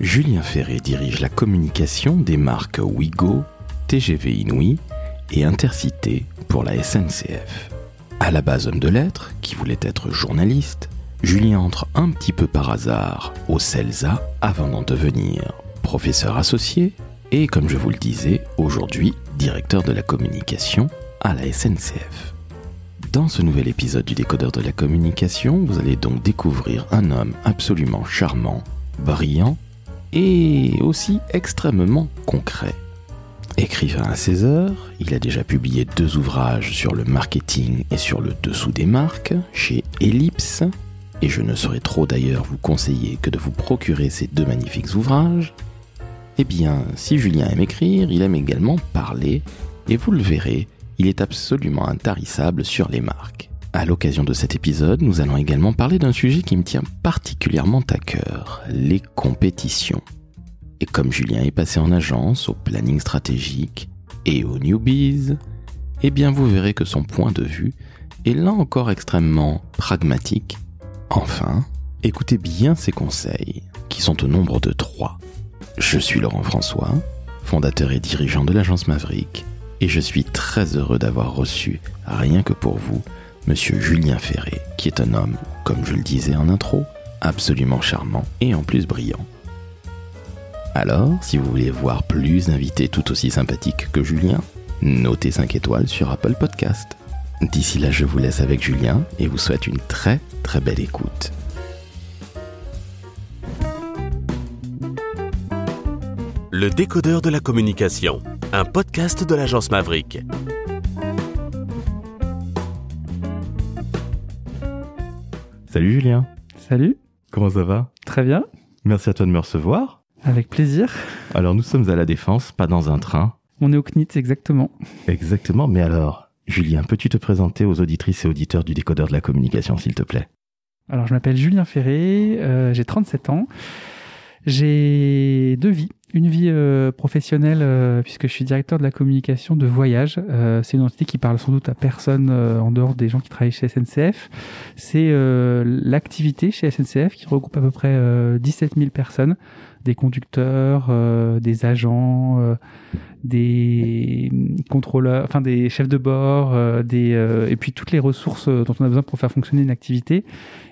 Julien Ferré dirige la communication des marques Wigo, TGV Inouï et Intercité pour la SNCF. À la base homme de lettres, qui voulait être journaliste, Julien entre un petit peu par hasard au CELSA avant d'en devenir professeur associé et, comme je vous le disais, aujourd'hui directeur de la communication à la SNCF. Dans ce nouvel épisode du décodeur de la communication, vous allez donc découvrir un homme absolument charmant, brillant et aussi extrêmement concret. Écrivain à 16 heures, il a déjà publié deux ouvrages sur le marketing et sur le dessous des marques chez Ellipse, et je ne saurais trop d'ailleurs vous conseiller que de vous procurer ces deux magnifiques ouvrages. Eh bien, si Julien aime écrire, il aime également parler, et vous le verrez, il est absolument intarissable sur les marques. À l'occasion de cet épisode, nous allons également parler d'un sujet qui me tient particulièrement à cœur, les compétitions. Et comme Julien est passé en agence, au planning stratégique et au newbies, eh bien vous verrez que son point de vue est là encore extrêmement pragmatique. Enfin, écoutez bien ses conseils, qui sont au nombre de trois. Je suis Laurent François, fondateur et dirigeant de l'agence Maverick, et je suis très heureux d'avoir reçu, rien que pour vous, Monsieur Julien Ferré, qui est un homme, comme je le disais en intro, absolument charmant et en plus brillant. Alors, si vous voulez voir plus d'invités tout aussi sympathiques que Julien, notez 5 étoiles sur Apple Podcast. D'ici là, je vous laisse avec Julien et vous souhaite une très très belle écoute. Le décodeur de la communication, un podcast de l'agence Maverick. Salut Julien, Salut, comment ça va? Très bien, Merci à toi de me recevoir. avec plaisir. Alors nous sommes à la Défense, pas dans un train. On est au CNIT exactement. Exactement, mais alors, Julien, peux-tu te présenter aux auditrices et auditeurs du décodeur de la communication, s'il te plaît? Alors je m'appelle Julien Ferré, euh, j'ai 37 ans. J'ai deux vies. Une vie euh, professionnelle euh, puisque je suis directeur de la communication de voyage. Euh, c'est une entité qui parle sans doute à personne euh, en dehors des gens qui travaillent chez SNCF. C'est euh, l'activité chez SNCF qui regroupe à peu près euh, 17 000 personnes, des conducteurs, euh, des agents, euh, des contrôleurs, enfin des chefs de bord, euh, des et puis toutes les ressources dont on a besoin pour faire fonctionner une activité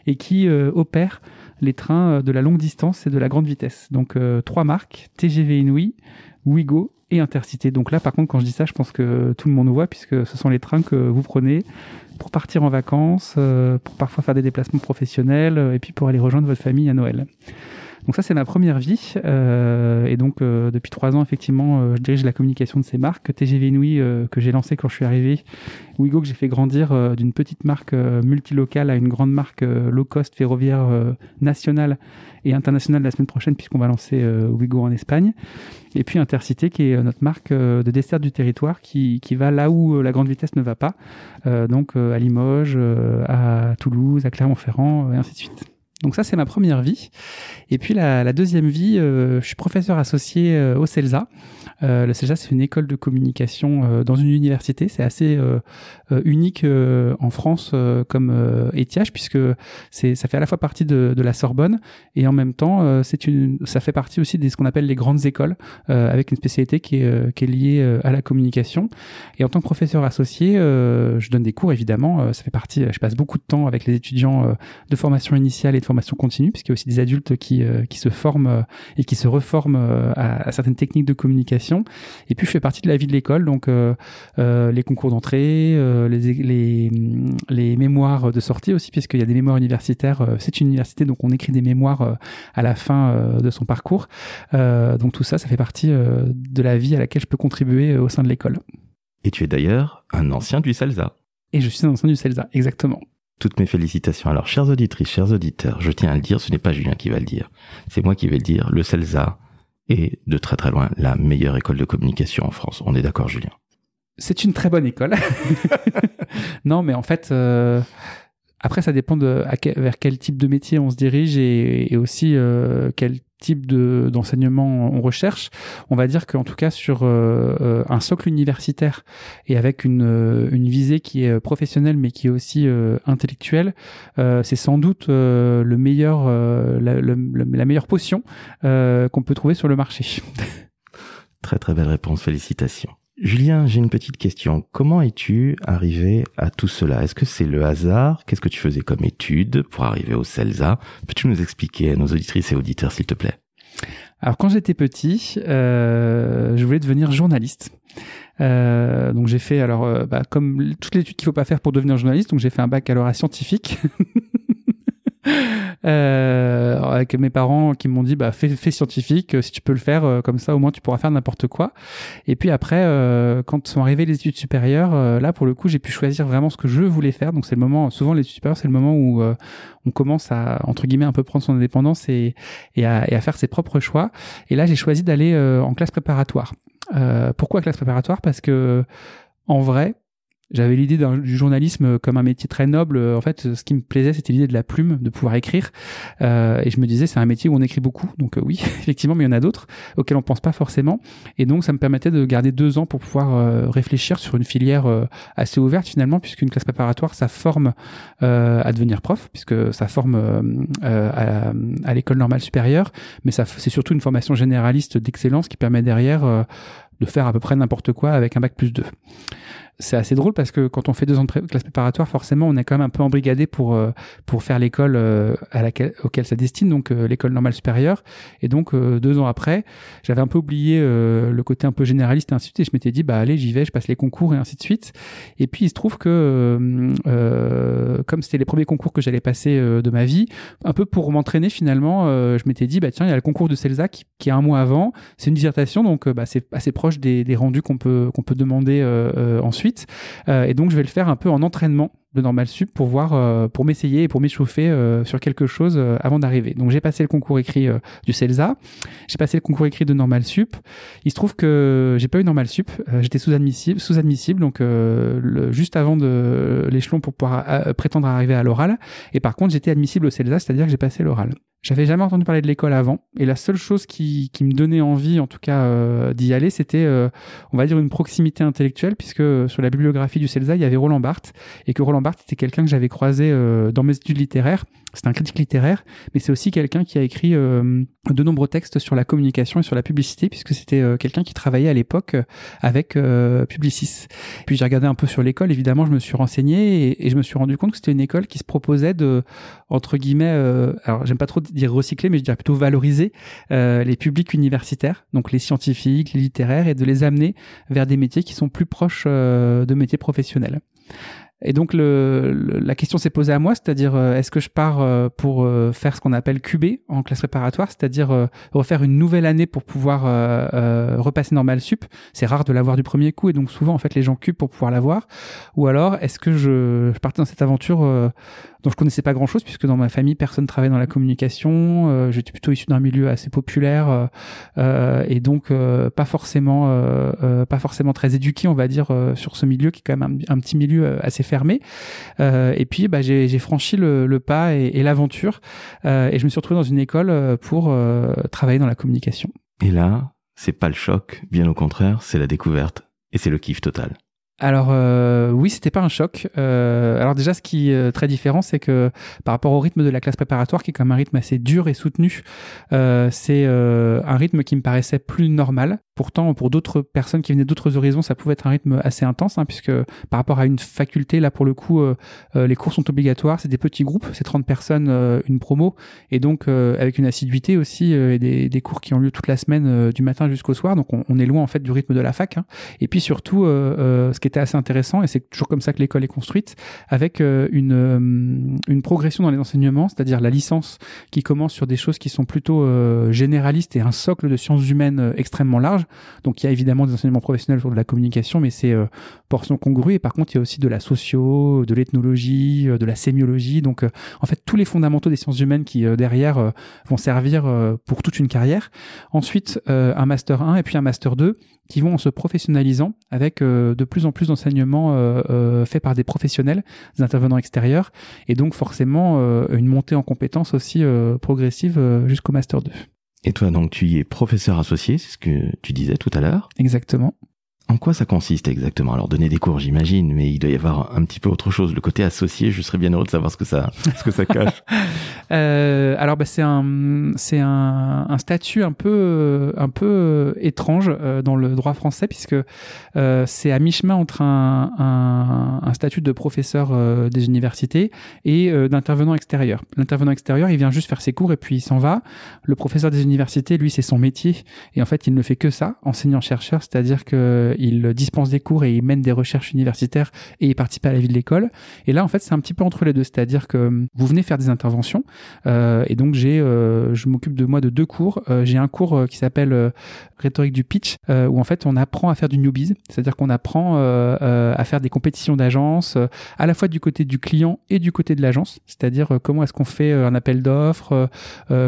et qui euh, opère les trains de la longue distance et de la grande vitesse. Donc euh, trois marques, TGV Inouï, Ouigo et Intercité. Donc là par contre quand je dis ça, je pense que tout le monde voit puisque ce sont les trains que vous prenez pour partir en vacances, euh, pour parfois faire des déplacements professionnels euh, et puis pour aller rejoindre votre famille à Noël. Donc ça c'est ma première vie. Euh, et donc euh, depuis trois ans effectivement euh, je dirige la communication de ces marques. TGV Inouï que j'ai lancé quand je suis arrivé, Ouigo que j'ai fait grandir d'une petite marque multilocale à une grande marque euh, low cost ferroviaire nationale et internationale la semaine prochaine puisqu'on va lancer Ouigo en Espagne. Et puis Intercité qui est notre marque de dessert du territoire qui, qui va là où la grande vitesse ne va pas. Donc à Limoges, à Toulouse, à Clermont-Ferrand et ainsi de suite. Donc ça, c'est ma première vie. Et puis la, la deuxième vie, euh, je suis professeur associé euh, au CELSA. Euh, le CELSA, c'est une école de communication euh, dans une université. C'est assez euh, euh, unique en France comme étiage, puisque c'est, ça fait à la fois partie de, de la Sorbonne et en même temps, c'est une, ça fait partie aussi de ce qu'on appelle les grandes écoles, avec une spécialité qui est, qui est liée à la communication. Et en tant que professeur associé, je donne des cours, évidemment. Ça fait partie, je passe beaucoup de temps avec les étudiants de formation initiale et formation continue, puisqu'il y a aussi des adultes qui, euh, qui se forment euh, et qui se reforment euh, à, à certaines techniques de communication. Et puis, je fais partie de la vie de l'école, donc les concours d'entrée, les, les, les mémoires de sortie aussi, puisqu'il y a des mémoires universitaires. C'est une université, donc on écrit des mémoires à la fin de son parcours. Donc tout ça, ça fait partie de la vie à laquelle je peux contribuer au sein de l'école. Et tu es d'ailleurs un ancien du CELSA. Et je suis un ancien du CELSA, exactement. Toutes mes félicitations. Alors, chères auditrices, chers auditeurs, je tiens à le dire, ce n'est pas Julien qui va le dire. C'est moi qui vais le dire. Le CELSA est de très très loin la meilleure école de communication en France. On est d'accord, Julien C'est une très bonne école. non, mais en fait, euh, après, ça dépend de vers quel type de métier on se dirige et, et aussi euh, quel type de d'enseignement on recherche, on va dire qu'en tout cas sur euh, un socle universitaire et avec une, une visée qui est professionnelle mais qui est aussi intellectuelle, c'est sans doute le meilleur la, meilleure potion qu'on peut trouver sur le marché. très très belle réponse, félicitations. Julien, j'ai une petite question. Comment es-tu arrivé à tout cela? Est-ce que c'est le hasard? Qu'est-ce que tu faisais comme étude pour arriver au CELSA? Peux-tu nous expliquer à nos auditrices et auditeurs, s'il te plaît? Alors, quand j'étais petit, euh, je voulais devenir journaliste. Euh, donc j'ai fait alors euh, bah, comme toutes les études qu'il faut pas faire pour devenir journaliste, donc j'ai fait un baccalauréat scientifique. euh, avec mes parents qui m'ont dit bah fais, fais scientifique euh, si tu peux le faire euh, comme ça au moins tu pourras faire n'importe quoi. Et puis après euh, quand sont arrivées les études supérieures là pour le coup j'ai pu choisir vraiment ce que je voulais faire. Donc c'est le moment souvent les études supérieures c'est le moment où on commence à entre guillemets un peu prendre son indépendance et, et, à, et à faire ses propres choix. Et là j'ai choisi d'aller en classe préparatoire. Pourquoi classe préparatoire? Parce que en vrai j'avais l'idée du journalisme comme un métier très noble. En fait, ce qui me plaisait, c'était l'idée de la plume, de pouvoir écrire. Euh, et je me disais, c'est un métier où on écrit beaucoup. Donc euh, oui, effectivement, mais il y en a d'autres auxquels on pense pas forcément. Et donc, ça me permettait de garder deux ans pour pouvoir euh, réfléchir sur une filière euh, assez ouverte finalement, puisqu'une classe préparatoire, ça forme à devenir prof, puisque ça forme à, à l'école normale supérieure. Mais ça, c'est surtout une formation généraliste d'excellence qui permet derrière de faire à peu près n'importe quoi avec un bac plus 2 c'est assez drôle parce que quand on fait deux ans de classe préparatoire, forcément, on est quand même un peu embrigadé pour euh, pour faire l'école euh, à laquelle auquel ça destine, donc euh, l'école normale supérieure. Et donc deux ans après, j'avais un peu oublié le côté un peu généraliste et ainsi de suite. Et je m'étais dit bah allez, j'y vais, je passe les concours et ainsi de suite. Et puis il se trouve que comme c'était les premiers concours que j'allais passer de ma vie, un peu pour m'entraîner finalement, je m'étais dit bah tiens il y a le concours de CELSA qui, est un mois avant, c'est une dissertation donc bah c'est assez proche des, des rendus qu'on peut qu'on peut demander ensuite. Euh, et donc, je vais le faire un peu en entraînement de normal sup pour voir, euh, pour m'essayer et pour m'échauffer euh, sur quelque chose avant d'arriver. Donc, j'ai passé le concours écrit du CELSA. J'ai passé le concours écrit de normal sup. Il se trouve que j'ai pas eu normal sup. J'étais sous admissible, sous admissible, donc juste avant de l'échelon pour pouvoir prétendre arriver à l'oral. Et par contre, j'étais admissible au CELSA, c'est-à-dire que j'ai passé l'oral. J'avais jamais entendu parler de l'école avant, et la seule chose qui, me donnait envie, en tout cas, euh, d'y aller, c'était, euh, on va dire, une proximité intellectuelle, puisque sur la bibliographie du CELSA, il y avait Roland Barthes, et que Roland Barthes était quelqu'un que j'avais croisé euh, dans mes études littéraires. C'est un critique littéraire, mais c'est aussi quelqu'un qui a écrit de nombreux textes sur la communication et sur la publicité, puisque c'était quelqu'un qui travaillait à l'époque avec Publicis. Puis j'ai regardé un peu sur l'école, évidemment, je me suis renseigné, et, et, je me suis rendu compte que c'était une école qui se proposait de, entre guillemets, alors j'aime pas trop dire recycler, mais je dirais plutôt valoriser euh, les publics universitaires, donc les scientifiques, les littéraires, et de les amener vers des métiers qui sont plus proches euh, de métiers professionnels. Et donc le, la question s'est posée à moi, c'est-à-dire euh, est-ce que je pars euh, pour euh, faire ce qu'on appelle QB en classe préparatoire, c'est-à-dire refaire une nouvelle année pour pouvoir repasser normal sup? C'est rare de l'avoir du premier coup et donc souvent en fait les gens cubent pour pouvoir l'avoir. Ou alors est-ce que je, je partais dans cette aventure dont je connaissais pas grand-chose puisque dans ma famille personne travaillait dans la communication. J'étais plutôt issu d'un milieu assez populaire et donc pas forcément pas forcément très éduqué on va dire sur ce milieu qui est quand même un, petit milieu assez fermé. Euh, et puis, bah, j'ai franchi le, pas et, l'aventure. Euh, et je me suis retrouvé dans une école euh, pour travailler dans la communication. Et là, c'est pas le choc, bien au contraire, c'est la découverte. Et c'est le kiff total. Alors euh, oui, c'était pas un choc. Euh, alors déjà, ce qui est très différent, c'est que par rapport au rythme de la classe préparatoire, qui est comme un rythme assez dur et soutenu, euh, c'est un rythme qui me paraissait plus normal. Pourtant, pour d'autres personnes qui venaient d'autres horizons, ça pouvait être un rythme assez intense, hein, puisque par rapport à une faculté, là pour le coup, euh, euh, les cours sont obligatoires, c'est des petits groupes, c'est 30 personnes, euh, une promo, et donc avec une assiduité aussi, et des, des, cours qui ont lieu toute la semaine, du matin jusqu'au soir, donc on, on, est loin en fait du rythme de la fac. Hein. Et puis surtout, ce qui était assez intéressant, et c'est toujours comme ça que l'école est construite, avec une, une progression dans les enseignements, c'est-à-dire la licence qui commence sur des choses qui sont plutôt généralistes et un socle de sciences humaines extrêmement large donc il y a évidemment des enseignements professionnels sur de la communication, mais c'est euh, portion congrue. Et par contre, il y a aussi de la socio, de l'ethnologie, euh, de la sémiologie. Donc euh, en fait, tous les fondamentaux des sciences humaines qui derrière vont servir pour toute une carrière. Ensuite, un master 1 et puis un master 2 qui vont en se professionnalisant avec de plus en plus d'enseignements faits par des professionnels, des intervenants extérieurs, et donc forcément une montée en compétences aussi progressive jusqu'au master 2. Et toi, donc, tu y es professeur associé, c'est ce que tu disais tout à l'heure. Exactement. En quoi ça consiste exactement? Alors donner des cours, j'imagine, mais il doit y avoir un petit peu autre chose. Le côté associé, je serais bien heureux de savoir ce que ça, ce que ça cache. euh, alors bah, c'est un c'est un, un, statut un peu un peu euh, étrange euh, dans le droit français puisque euh, c'est à mi chemin entre un, un, un, statut de professeur euh, des universités et d'intervenant extérieur. L'intervenant extérieur, il vient juste faire ses cours et puis il s'en va. Le professeur des universités, lui, c'est son métier et en fait, il ne fait que ça, enseignant chercheur, c'est-à-dire que il dispense des cours et il mène des recherches universitaires et il participe à la vie de l'école. Et là, en fait, c'est un petit peu entre les deux, c'est-à-dire que hum, vous venez faire des interventions euh, et donc j'ai, euh, je m'occupe de moi de deux cours. Euh, j'ai un cours euh, qui s'appelle euh, rhétorique du pitch euh, où en fait on apprend à faire du newbies, c'est-à-dire qu'on apprend à faire des compétitions d'agence à la fois du côté du client et du côté de l'agence, c'est-à-dire comment est-ce qu'on fait un appel d'offres,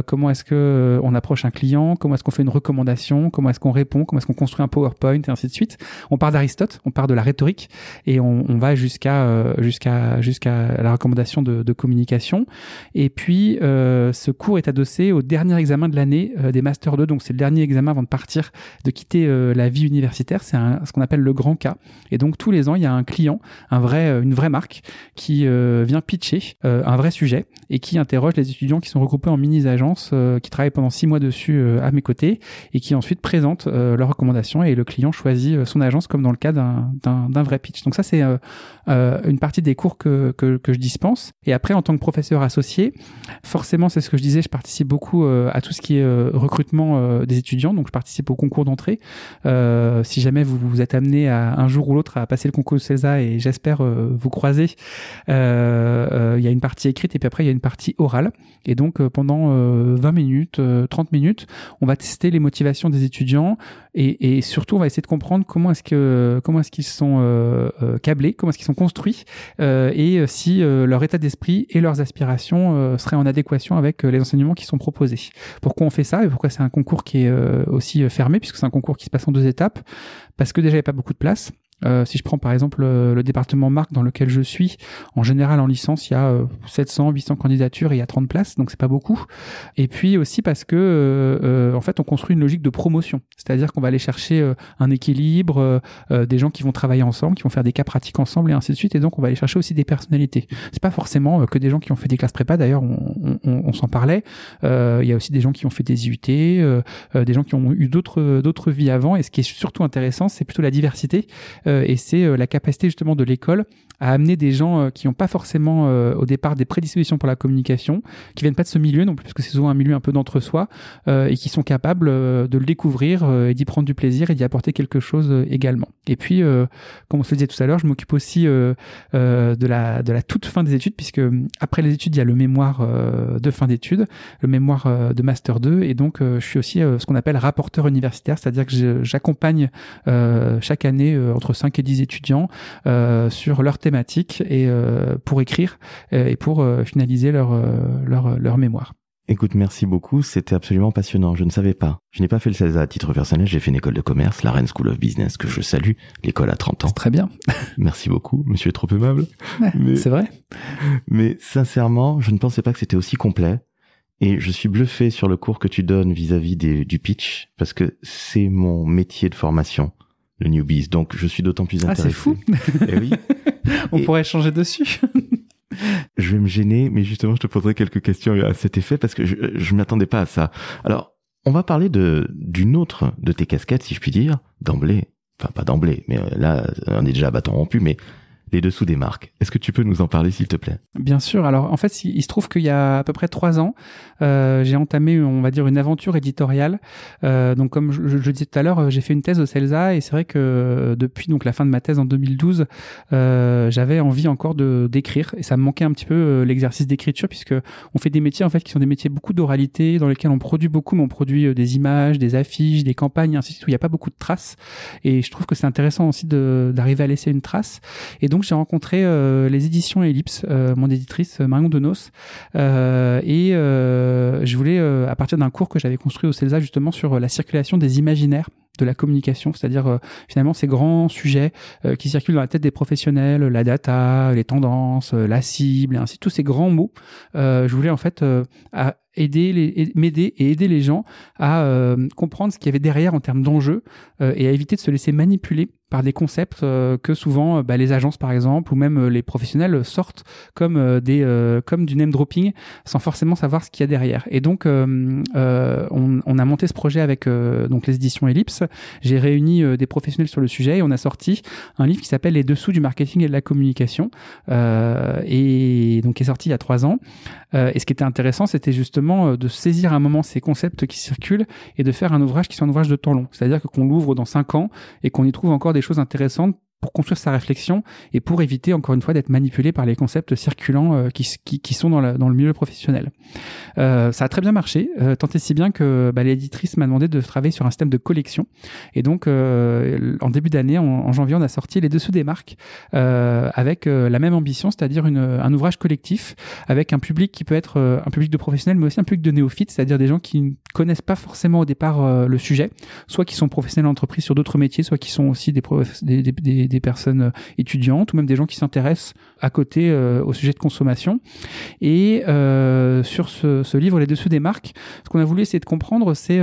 comment est-ce que on approche un client, comment est-ce qu'on fait une recommandation, comment est-ce qu'on répond, comment est-ce qu'on construit un PowerPoint et ainsi de suite. On part d'Aristote, on part de la rhétorique et on, va jusqu'à euh, jusqu'à jusqu'à la recommandation de, communication. Et puis euh, ce cours est adossé au dernier examen de l'année euh, des Master 2, donc c'est le dernier examen avant de partir, de quitter la vie universitaire. C'est ce qu'on appelle le grand cas. Et donc tous les ans, il y a un client, un vrai, une vraie marque qui vient pitcher un vrai sujet et qui interroge les étudiants qui sont regroupés en mini-agences, qui travaillent pendant six mois dessus à mes côtés et qui ensuite présentent leurs recommandations et le client choisit son agence comme dans le cas d'un vrai pitch. Donc ça, c'est euh, euh, une partie des cours que, que, je dispense. Et après, en tant que professeur associé, forcément, c'est ce que je disais, je participe beaucoup euh, à tout ce qui est recrutement des étudiants. Donc je participe au concours d'entrée. si jamais vous, vous êtes amené à un jour ou l'autre à passer le concours CESA et j'espère vous croiser, il y a une partie écrite et puis après il y a une partie orale. Et donc pendant 20 minutes, 30 minutes, on va tester les motivations des étudiants et, et surtout on va essayer de comprendre comment est-ce que comment est-ce qu'ils sont euh, euh, câblés, comment est-ce qu'ils sont construits euh, et si leur état d'esprit et leurs aspirations seraient en adéquation avec les enseignements qui sont proposés. Pourquoi on fait ça et pourquoi c'est un concours qui est aussi fermé puisque c'est un concours qui se passe en deux étapes? Parce que déjà il n'y a pas beaucoup de place euh, si je prends par exemple le, le, département marque dans lequel je suis, en général en licence, il y a 700, euh, 800 candidatures et il y a 30 places, donc c'est pas beaucoup. Et puis aussi parce que euh, euh, en fait on construit une logique de promotion, c'est-à-dire qu'on va aller chercher un équilibre, des gens qui vont travailler ensemble, qui vont faire des cas pratiques ensemble et ainsi de suite. Et donc on va aller chercher aussi des personnalités. C'est pas forcément que des gens qui ont fait des classes prépa. D'ailleurs, on, on, on s'en parlait. il y a aussi des gens qui ont fait des IUT, des gens qui ont eu d'autres d'autres vies avant. Et ce qui est surtout intéressant, c'est plutôt la diversité euh, et c'est euh, la capacité justement de l'école à amener des gens euh, qui n'ont pas forcément au départ des prédispositions pour la communication, qui viennent pas de ce milieu non plus, parce que c'est souvent un milieu un peu d'entre-soi, et qui sont capables de le découvrir et d'y prendre du plaisir et d'y apporter quelque chose également. Et puis, comme on se le disait tout à l'heure, je m'occupe aussi de la de la toute fin des études, puisque après les études, il y a le mémoire de fin d'études, le mémoire de master 2, et donc je suis aussi ce qu'on appelle rapporteur universitaire, c'est-à-dire que j'accompagne chaque année entre 5 et 10 étudiants euh, sur leur thématique et euh, pour écrire euh, et pour finaliser leur, leur, leur mémoire. Écoute, merci beaucoup. C'était absolument passionnant. Je ne savais pas. Je n'ai pas fait le CELSA à titre personnel. J'ai fait une école de commerce, la Rennes School of Business, que je salue. L'école à 30 ans. Très bien. merci beaucoup. Monsieur est trop aimable. C'est vrai. Mais sincèrement, je ne pensais pas que c'était aussi complet. Et je suis bluffé sur le cours que tu donnes vis-à-vis -vis du pitch, parce que c'est mon métier de formation le newbies. Donc je suis d'autant plus intéressé. Ah, c'est fou. Eh oui. On pourrait changer dessus. je vais me gêner, mais justement, je te poserai quelques questions à cet effet parce que je ne m'attendais pas à ça. Alors, on va parler de d'une autre de tes casquettes, si je puis dire, d'emblée. Enfin, pas d'emblée, mais euh, là, on est déjà à bâton rompu, mais les dessous des marques. Est-ce que tu peux nous en parler, s'il te plaît? Bien sûr. Alors, en fait, il, se trouve qu'il y a à peu près trois ans, euh, j'ai entamé, on va dire, une aventure éditoriale. Euh, donc, comme je, disais tout à l'heure, j'ai fait une thèse au CELSA et c'est vrai que depuis donc la fin de ma thèse en 2012, euh, j'avais envie encore de d'écrire et ça me manquait un petit peu euh, l'exercice d'écriture puisque on fait des métiers en fait qui sont des métiers beaucoup d'oralité dans lesquels on produit beaucoup, mais on produit euh, des images, des affiches, des campagnes, ainsi de suite où il n'y a pas beaucoup de traces. Et je trouve que c'est intéressant aussi d'arriver à laisser une trace. Et donc j'ai rencontré euh, les éditions Ellipse, euh, mon éditrice euh, Marion Denos, et je voulais, à partir d'un cours que j'avais construit au CELSA justement sur la circulation des imaginaires de la communication, c'est-à-dire finalement ces grands sujets qui circulent dans la tête des professionnels, la data, les tendances, la cible, et ainsi tous ces grands mots. je voulais en fait aider m'aider et aider les gens à euh, comprendre ce qu'il y avait derrière en termes d'enjeux euh, et à éviter de se laisser manipuler par des concepts euh, que souvent bah, les agences par exemple ou même les professionnels sortent comme des comme du name dropping sans forcément savoir ce qu'il y a derrière. Et donc on, on, a monté ce projet avec donc les éditions Ellipse. J'ai réuni des professionnels sur le sujet et on a sorti un livre qui s'appelle les dessous du marketing et de la communication et donc qui est sorti il y a trois ans. Et ce qui était intéressant c'était justement euh, de saisir un moment ces concepts qui circulent et de faire un ouvrage qui soit un ouvrage de temps long. C'est-à-dire qu'on l'ouvre dans cinq ans et qu'on y trouve encore des choses intéressantes pour construire sa réflexion et pour éviter encore une fois d'être manipulé par les concepts circulants euh, qui, qui, sont dans, la, dans, le milieu professionnel. Euh, ça a très bien marché, euh, tant et si bien que bah, l'éditrice m'a demandé de travailler sur un système de collection. Et donc, en début d'année, en, janvier, on a sorti les dessous des marques avec la même ambition, c'est-à-dire un ouvrage collectif avec un public qui peut être un public de professionnels, mais aussi un public de néophytes, c'est-à-dire des gens qui ne connaissent pas forcément au départ le sujet, soit qui sont professionnels d'entreprise sur d'autres métiers, soit qui sont aussi des, des, des des, personnes euh, étudiantes ou même des gens qui s'intéressent à côté euh, au sujet de consommation. Et euh, sur ce, livre, Les Dessous des marques, ce qu'on a voulu essayer de comprendre, c'est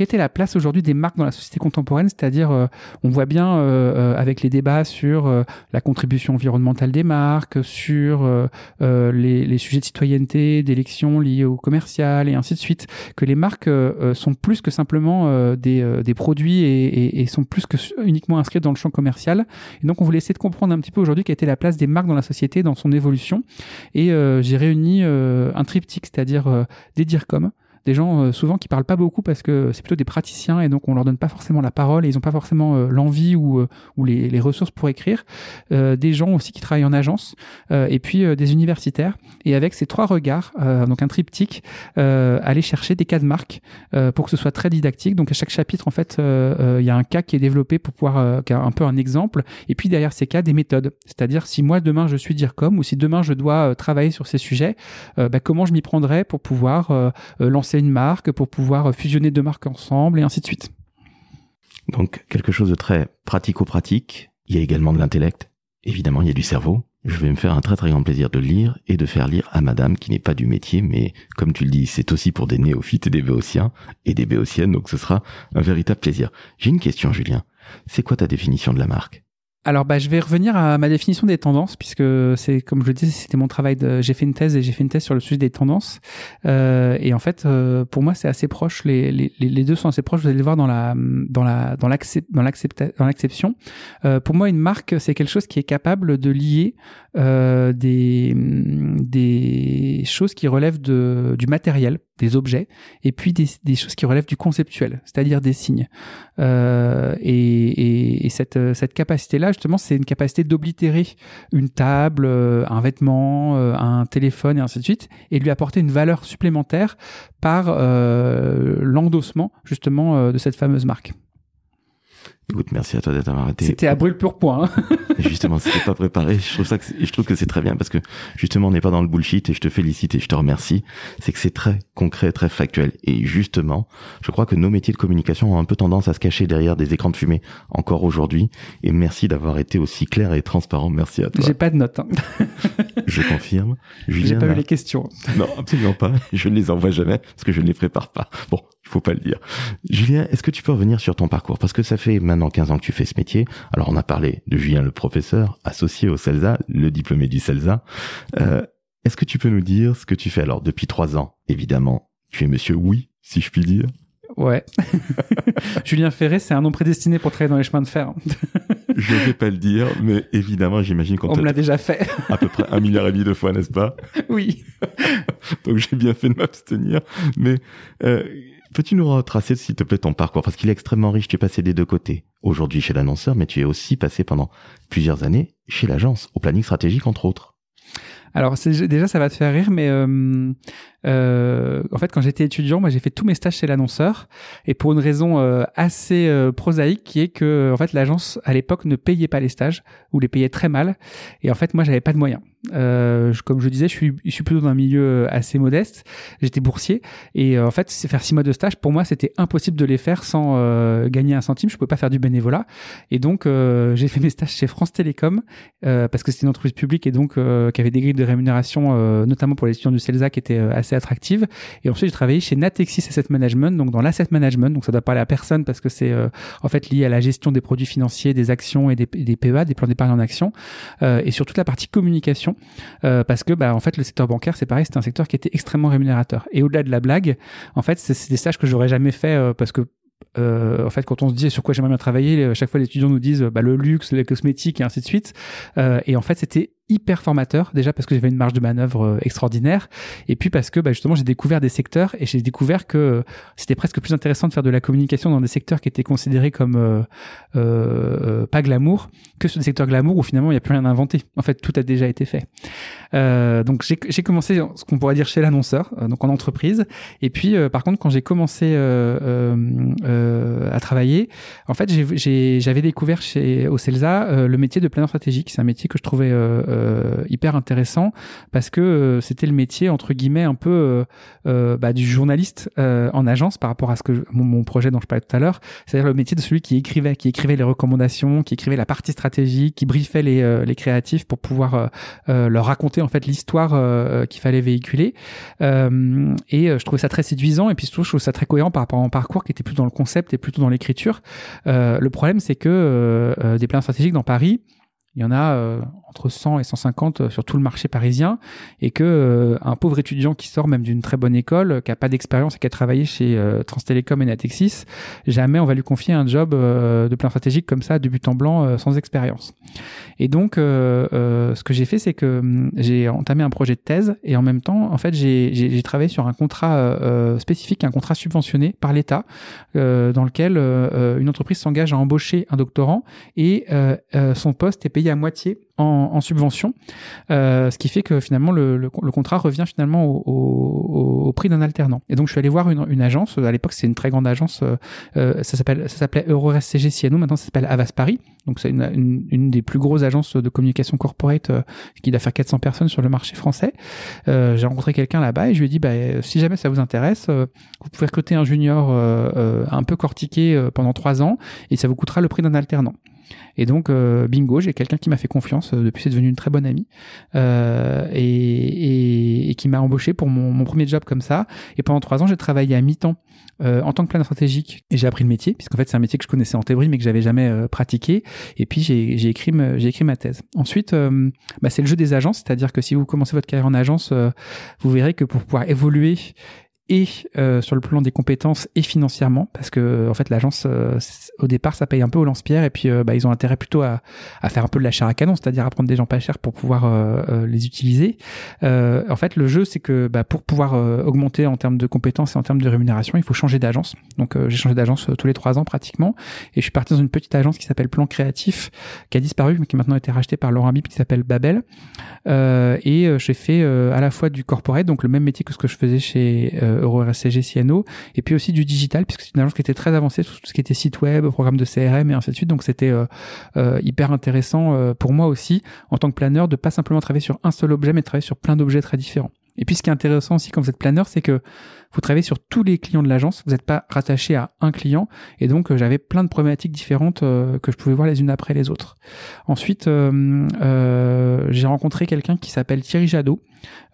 quelle était la place aujourd'hui des marques dans la société contemporaine C'est-à-dire, euh, on voit bien euh, euh, avec les débats sur la contribution environnementale des marques, sur les, les, sujets de citoyenneté, d'élections liées au commercial et ainsi de suite, que les marques sont plus que simplement des, des produits et, et, et, sont plus que uniquement inscrites dans le champ commercial. Et donc, on voulait essayer de comprendre un petit peu aujourd'hui quelle était la place des marques dans la société, dans son évolution. Et j'ai réuni un triptyque, c'est-à-dire des DIRCOM, des gens euh, souvent qui parlent pas beaucoup parce que c'est plutôt des praticiens et donc on leur donne pas forcément la parole et ils ont pas forcément euh, l'envie ou, euh, ou les, les, ressources pour écrire. des gens aussi qui travaillent en agence et puis des universitaires. Et avec ces trois regards, donc un triptyque, aller chercher des cas de marque pour que ce soit très didactique. Donc à chaque chapitre, en fait, il y a un cas qui est développé pour pouvoir, qui un peu un exemple. Et puis derrière ces cas, des méthodes. C'est-à-dire si moi demain je suis DIRCOM ou si demain je dois travailler sur ces sujets, bah, comment je m'y prendrais pour pouvoir lancer une marque, pour pouvoir fusionner deux marques ensemble et ainsi de suite. Donc quelque chose de très pratico-pratique. Il y a également de l'intellect. Évidemment, il y a du cerveau. Je vais me faire un très très grand plaisir de lire et de faire lire à madame qui n'est pas du métier, mais comme tu le dis, c'est aussi pour des néophytes et des béotiens et des béotiennes, donc ce sera un véritable plaisir. J'ai une question, Julien. C'est quoi ta définition de la marque? Alors, bah, je vais revenir à ma définition des tendances, puisque c'est, comme je le disais, c'était mon travail. De, j'ai fait une thèse et j'ai fait une thèse sur le sujet des tendances. Euh, et en fait, euh, pour moi, c'est assez proche. Les, les, les, deux sont assez proches. Vous allez le voir dans la, dans la, dans l'accept, dans l'acception. Euh, pour moi, une marque, c'est quelque chose qui est capable de lier euh, des, des choses qui relèvent de, du matériel, des objets, et puis des, des choses qui relèvent du conceptuel, c'est-à-dire des signes. Euh, et, et, cette, cette justement, c'est une capacité d'oblitérer une table, euh, un vêtement, euh, un téléphone et ainsi de suite, et lui apporter une valeur supplémentaire par euh, l'endossement justement de cette fameuse marque. Écoute, merci à toi d'être arrêté. C'était à brûle pur point. Hein. justement, c'était pas préparé. Je trouve ça que je trouve que c'est très bien parce que justement, on n'est pas dans le bullshit et je te félicite et je te remercie. C'est que c'est très concret, très factuel. Et justement, je crois que nos métiers de communication ont un peu tendance à se cacher derrière des écrans de fumée encore aujourd'hui. Et merci d'avoir été aussi clair et transparent. Merci à toi. J'ai pas de notes. Hein. je confirme. J'ai pas eu les questions. Non, absolument pas. Je ne les envoie jamais parce que je ne les prépare pas. Bon, faut pas le dire. Julien, est-ce que tu peux revenir sur ton parcours? Parce que ça fait maintenant 15 ans que tu fais ce métier. Alors on a parlé de Julien le professeur, associé au CELSA, le diplômé du CELSA. Euh, est-ce que tu peux nous dire ce que tu fais? Alors depuis trois ans Évidemment, tu es monsieur oui, si je puis dire. Ouais. Julien Ferré, c'est un nom prédestiné pour travailler dans les chemins de fer. je ne vais pas le dire, mais évidemment, j'imagine qu'on On me l'a déjà fait. à peu près un milliard et demi de fois, n'est-ce pas? Oui. Donc j'ai bien fait de m'abstenir. Mais euh, Peux-tu nous retracer, s'il te plaît, ton parcours? Parce qu'il est extrêmement riche, tu es passé des deux côtés. Aujourd'hui chez l'annonceur, mais tu es aussi passé pendant plusieurs années chez l'agence, au planning stratégique, entre autres. Alors déjà, ça va te faire rire, mais euh, euh, en fait, quand j'étais étudiant, moi, j'ai fait tous mes stages chez l'annonceur, et pour une raison euh, assez euh, prosaïque, qui est que en fait, l'agence à l'époque ne payait pas les stages ou les payait très mal, et en fait, moi, j'avais pas de moyens. Euh, comme je disais, je suis, je suis plutôt dans un milieu euh, assez modeste. J'étais boursier et en fait, faire six mois de stage pour moi, c'était impossible de les faire sans gagner un centime. Je pouvais pas faire du bénévolat et donc j'ai fait mes stages chez France Télécom parce que c'était une entreprise publique et donc qui avait des grilles des rémunérations, notamment pour les étudiants du CELSA, qui étaient assez attractives. Et ensuite, j'ai travaillé chez Natexis Asset Management, donc dans l'asset management. Donc ça doit parler à personne parce que c'est en fait lié à la gestion des produits financiers, des actions et des, des PEA, des plans d'épargne en action, et sur toute la partie communication, parce que bah, en fait le secteur bancaire, c'est pareil, c'est un secteur qui était extrêmement rémunérateur. Et au-delà de la blague, en fait, c'est des stages que j'aurais jamais fait parce que euh, en fait, quand on se dit sur quoi j'aimerais bien travailler, à chaque fois les étudiants nous disent bah, le luxe, les cosmétiques et ainsi de suite. Euh, et en fait, c'était hyper formateur déjà parce que j'avais une marge de manœuvre euh, extraordinaire et puis parce que bah, justement j'ai découvert des secteurs et j'ai découvert que c'était presque plus intéressant de faire de la communication dans des secteurs qui étaient considérés comme euh, euh, pas glamour que sur des secteurs glamour où finalement il n'y a plus rien à inventer. En fait tout a déjà été fait. Euh, donc j'ai commencé ce qu'on pourrait dire chez l'annonceur donc en entreprise. Et puis par contre quand j'ai commencé à travailler en fait j'avais découvert chez au CELSA le métier de planeur stratégique. C'est un métier que je trouvais euh, hyper intéressant parce que euh, c'était le métier entre guillemets un peu euh, bah, du journaliste en agence par rapport à ce que mon, projet dont je parlais tout à l'heure, c'est-à-dire le métier de celui qui écrivait, qui écrivait les recommandations, qui écrivait la partie stratégique, qui briefait les, les créatifs pour pouvoir leur raconter en fait l'histoire qu'il fallait véhiculer. et je trouvais ça très séduisant et puis surtout je trouve ça très cohérent par rapport à mon parcours qui était plutôt dans le concept et plutôt dans l'écriture. le problème c'est que des plans stratégiques dans Paris il y en a euh, entre 100 et 150 euh, sur tout le marché parisien et que euh, un pauvre étudiant qui sort même d'une très bonne école, qui a pas d'expérience et qui a travaillé chez Transtélécom et Natexis, jamais on va lui confier un job de plan stratégique comme ça, de but en blanc, sans expérience. Et donc, ce que j'ai fait, c'est que hum, j'ai entamé un projet de thèse et en même temps, en fait, j'ai travaillé sur un contrat spécifique, un contrat subventionné par l'État, dans lequel une entreprise s'engage à embaucher un doctorant et son poste est payé à moitié en, subvention, euh, ce qui fait que finalement le, contrat revient finalement au, prix d'un alternant. Et donc je suis allé voir une, agence, à l'époque c'est une très grande agence, euh, euh, ça s'appelait EuroRSCG Ciano, maintenant ça s'appelle Avas Paris, donc c'est une, des plus grosses agences de communication corporate qui doit faire 400 personnes sur le marché français. J'ai rencontré quelqu'un là-bas et je lui ai dit bah, si jamais ça vous intéresse, vous pouvez recruter un junior un peu cortiqué pendant trois ans et ça vous coûtera le prix d'un alternant. Et donc, euh, bingo, j'ai quelqu'un qui m'a fait confiance. Euh, depuis, c'est devenu une très bonne amie euh, et, et, qui m'a embauché pour mon, mon, premier job comme ça. Et pendant trois ans, j'ai travaillé à mi-temps euh, en tant que planeur stratégique et j'ai appris le métier puisqu'en fait c'est un métier que je connaissais en théorie mais que j'avais jamais euh, pratiqué. Et puis j'ai, écrit j'ai écrit ma thèse. Ensuite, bah, c'est le jeu des agences, c'est-à-dire que si vous commencez votre carrière en agence, vous verrez que pour pouvoir évoluer et euh, sur le plan des compétences et financièrement parce que en fait l'agence euh, au départ ça paye un peu au lance-pierre et puis euh, bah, ils ont intérêt plutôt à, faire un peu de la chair à canon c'est-à-dire à prendre des gens pas chers pour pouvoir les utiliser. En fait le jeu c'est que bah, pour pouvoir augmenter en termes de compétences et en termes de rémunération il faut changer d'agence. Donc j'ai changé d'agence tous les trois ans pratiquement. Et je suis parti dans une petite agence qui s'appelle Plan Créatif qui a disparu mais qui maintenant a été rachetée par Laurent Bip qui s'appelle Babel. Et j'ai fait à la fois du corporate donc le même métier que ce que je faisais chez EuroRSCG Ciano, et puis aussi du digital, puisque c'est une agence qui était très avancée sur tout ce qui était site web, programme de CRM et ainsi de suite. Donc c'était euh, euh, hyper intéressant euh, pour moi aussi, en tant que planeur, de pas simplement travailler sur un seul objet, mais de travailler sur plein d'objets très différents. Et puis ce qui est intéressant aussi quand vous êtes planeur, c'est que vous travaillez sur tous les clients de l'agence, vous n'êtes pas rattaché à un client, et donc j'avais plein de problématiques différentes que je pouvais voir les unes après les autres. Ensuite, j'ai rencontré quelqu'un qui s'appelle Thierry Jadot,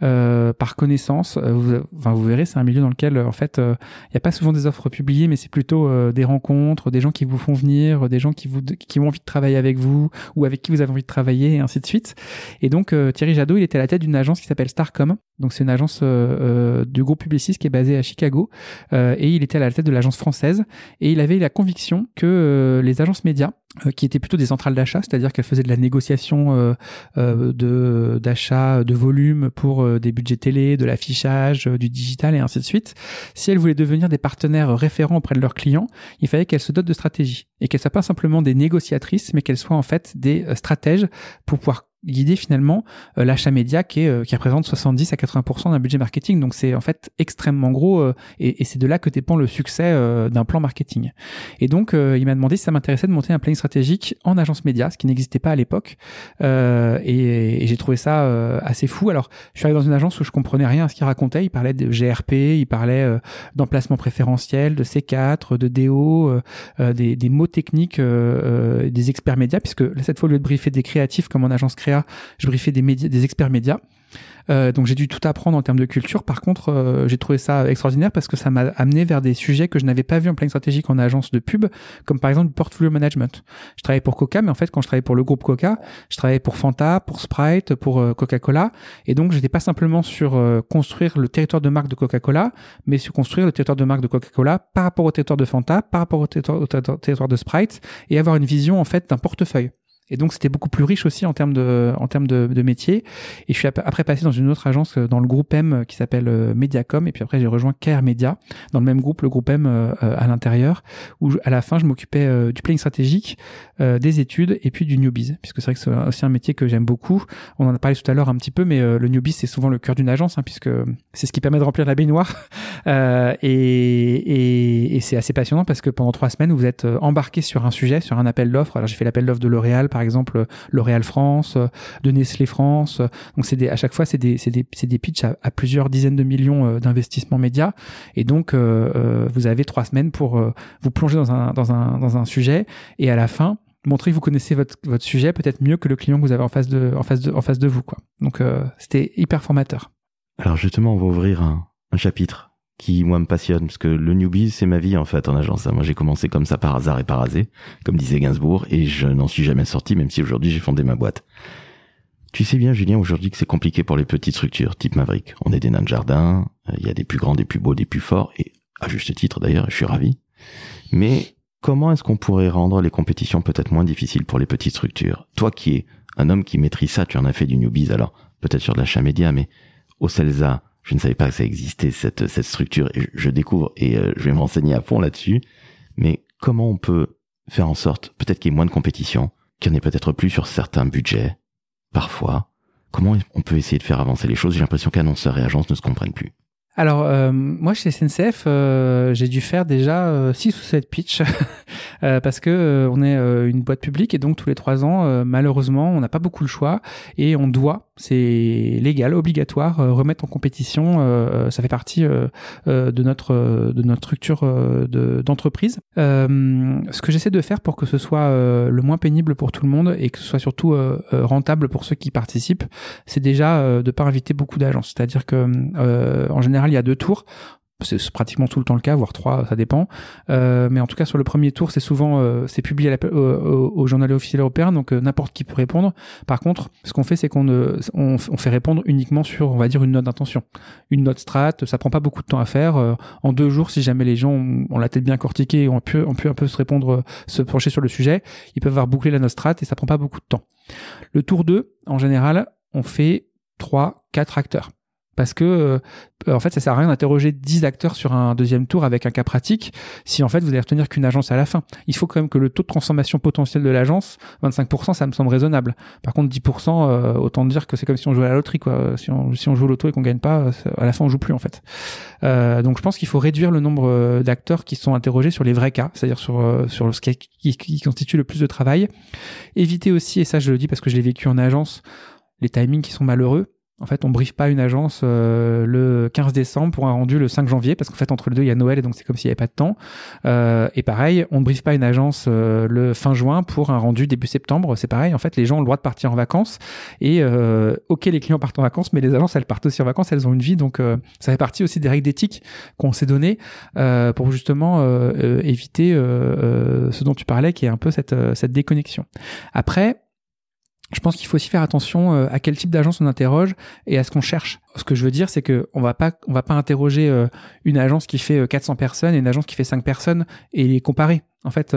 euh, par connaissance. Euh, vous, enfin, vous verrez, c'est un milieu dans lequel, en fait, euh, il n'y a pas souvent des offres publiées, mais c'est plutôt des rencontres, des gens qui vous font venir, des gens qui vous qui ont envie de travailler avec vous ou avec qui vous avez envie de travailler, et ainsi de suite. Et donc, Thierry Jadot, il était à la tête d'une agence qui s'appelle Starcom. Donc, c'est une agence du groupe Publicis qui est basée à Chicago, et il était à la tête de l'agence française. Et il avait la conviction que les agences médias qui étaient plutôt des centrales d'achat, c'est-à-dire qu'elles faisaient de la négociation euh, de d'achat de volume pour euh, des budgets télé, de l'affichage, euh, du digital et ainsi de suite. Si elles voulaient devenir des partenaires référents auprès de leurs clients, il fallait qu'elles se dotent de stratégie et qu'elles soient pas simplement des négociatrices, mais qu'elles soient en fait des stratèges pour pouvoir guider finalement euh, l'achat média qui, est, euh, qui représente 70 à 80% d'un budget marketing. Donc c'est en fait extrêmement gros euh, et, et c'est de là que dépend le succès d'un plan marketing. Et donc il m'a demandé si ça m'intéressait de monter un planning stratégique en agence média, ce qui n'existait pas à l'époque. et, et j'ai trouvé ça assez fou. Alors je suis arrivé dans une agence où je comprenais rien à ce qu'il racontait. Il parlait de GRP, il parlait d'emplacement préférentiel, de C4, de DO, des, des mots techniques des experts médias, puisque cette fois au lieu de briefer des créatifs comme en agence créa je briefais des, experts médias. Euh, donc j'ai dû tout apprendre en termes de culture. Par contre, euh, j'ai trouvé ça extraordinaire parce que ça m'a amené vers des sujets que je n'avais pas vu en planning stratégique en agence de pub, comme par exemple le portfolio management. Je travaillais pour Coca, mais en fait quand je travaillais pour le groupe Coca, je travaillais pour Fanta, pour Sprite, pour euh, Coca-Cola, et donc j'étais pas simplement sur construire le territoire de marque de Coca-Cola, mais sur construire le territoire de marque de Coca-Cola par rapport au territoire de Fanta, par rapport au territoire, au territoire de Sprite, et avoir une vision en fait d'un portefeuille. Et donc c'était beaucoup plus riche aussi en termes de en termes de, de métier. Et je suis après passé dans une autre agence euh, dans le groupe M euh, qui s'appelle euh, Mediacom. Et puis après j'ai rejoint Care Media dans le même groupe, le groupe M à l'intérieur, où à la fin je m'occupais du planning stratégique, des études et puis du newbies, puisque c'est vrai que c'est aussi un métier que j'aime beaucoup. On en a parlé tout à l'heure un petit peu, mais le newbies c'est souvent le cœur d'une agence, hein, puisque c'est ce qui permet de remplir la baignoire. et, et, et c'est assez passionnant parce que pendant trois semaines vous êtes embarqué sur un sujet, sur un appel d'offres. Alors j'ai fait l'appel d'offres de L'Oréal par exemple L'Oréal France, de Nestlé France. Donc c'est à chaque fois c'est des, c'est des, c'est des pitchs à, plusieurs dizaines de millions euh, d'investissements médias. Et donc euh, euh, vous avez trois semaines pour vous plonger dans un, dans un, dans un sujet et à la fin montrer que vous connaissez votre, votre sujet peut-être mieux que le client que vous avez en face de, en face de, en face de vous, quoi. Donc, c'était hyper formateur. Alors, justement, on va ouvrir un, un chapitre qui moi me passionne parce que le newbie c'est ma vie en fait en agence. Moi j'ai commencé comme ça par hasard et par hasard, comme disait Gainsbourg, et je n'en suis jamais sorti même si aujourd'hui j'ai fondé ma boîte. Tu sais bien Julien aujourd'hui que c'est compliqué pour les petites structures type Maverick. On est des nains de jardin, euh, il y a des plus grands, des plus beaux, des plus forts et à juste titre d'ailleurs, je suis ravi. Mais comment est-ce qu'on pourrait rendre les compétitions peut-être moins difficiles pour les petites structures? Toi qui es un homme qui maîtrise ça, tu en as fait du newbies alors peut-être sur de l'achat média, mais au CELSA, je ne savais pas que ça existait cette cette structure et je, découvre et euh, je vais me renseigner à fond là-dessus. Mais comment on peut faire en sorte peut-être qu'il y ait moins de compétition, qu'il y en ait peut-être plus sur certains budgets, parfois. Comment on peut essayer de faire avancer les choses? J'ai l'impression qu'annonceurs et agences ne se comprennent plus. Alors, euh, moi, chez SNCF, euh, j'ai dû faire déjà 6 ou 7 pitchs parce que on est une boîte publique et donc tous les 3 ans, malheureusement, on n'a pas beaucoup le choix et on doit c'est légal, obligatoire, euh, remettre en compétition, euh, euh, ça fait partie de notre de notre structure d'entreprise. ce que j'essaie de faire pour que ce soit le moins pénible pour tout le monde et que ce soit surtout rentable pour ceux qui participent, c'est déjà de pas inviter beaucoup d'agences. C'est-à-dire que en général, il y a deux tours c'est pratiquement tout le temps le cas, voire trois, ça dépend. Euh, mais en tout cas, sur le premier tour, c'est souvent euh, c'est publié au, journal officiel européen, donc euh, n'importe qui peut répondre. Par contre, ce qu'on fait, c'est qu'on on, fait répondre uniquement sur, on va dire, une note d'intention, une note strat. Ça prend pas beaucoup de temps à faire. en deux jours, si jamais les gens ont, la tête bien cortiquée et ont pu, ont pu un peu se répondre, se pencher sur le sujet, ils peuvent avoir bouclé la note strat et ça prend pas beaucoup de temps. Le tour 2, en général, on fait trois, quatre acteurs parce que euh, en fait ça sert à rien d'interroger 10 acteurs sur un deuxième tour avec un cas pratique si en fait vous allez retenir qu'une agence à la fin. Il faut quand même que le taux de transformation potentiel de l'agence 25% ça me semble raisonnable. Par contre 10% euh, autant dire que c'est comme si on jouait à la loterie quoi. Si on joue au loto et qu'on gagne pas à la fin on joue plus en fait. Euh, donc je pense qu'il faut réduire le nombre euh, d'acteurs qui sont interrogés sur les vrais cas, c'est-à-dire sur sur ce qui, qui, qui constitue le plus de travail. Éviter aussi et ça je le dis parce que je l'ai vécu en agence les timings qui sont malheureux en fait, on briefe pas une agence euh, le 15 décembre pour un rendu le 5 janvier, parce qu'en fait, entre les deux, il y a Noël, et donc c'est comme s'il n'y avait pas de temps. Euh, et pareil, on ne briefe pas une agence euh, le fin juin pour un rendu début septembre. C'est pareil, en fait, les gens ont le droit de partir en vacances. Et ok, les clients partent en vacances, mais les agences, elles partent aussi en vacances, elles ont une vie. Donc, ça fait partie aussi des règles d'éthique qu'on s'est données pour justement éviter ce dont tu parlais, qui est un peu cette, cette déconnexion. Après, je pense qu'il faut aussi faire attention euh, à quel type d'agence on interroge et à ce qu'on cherche. Ce que je veux dire, c'est que on va pas, on va pas interroger euh, une agence qui fait 400 euh, personnes et une agence qui fait 5 personnes et les comparer. En fait,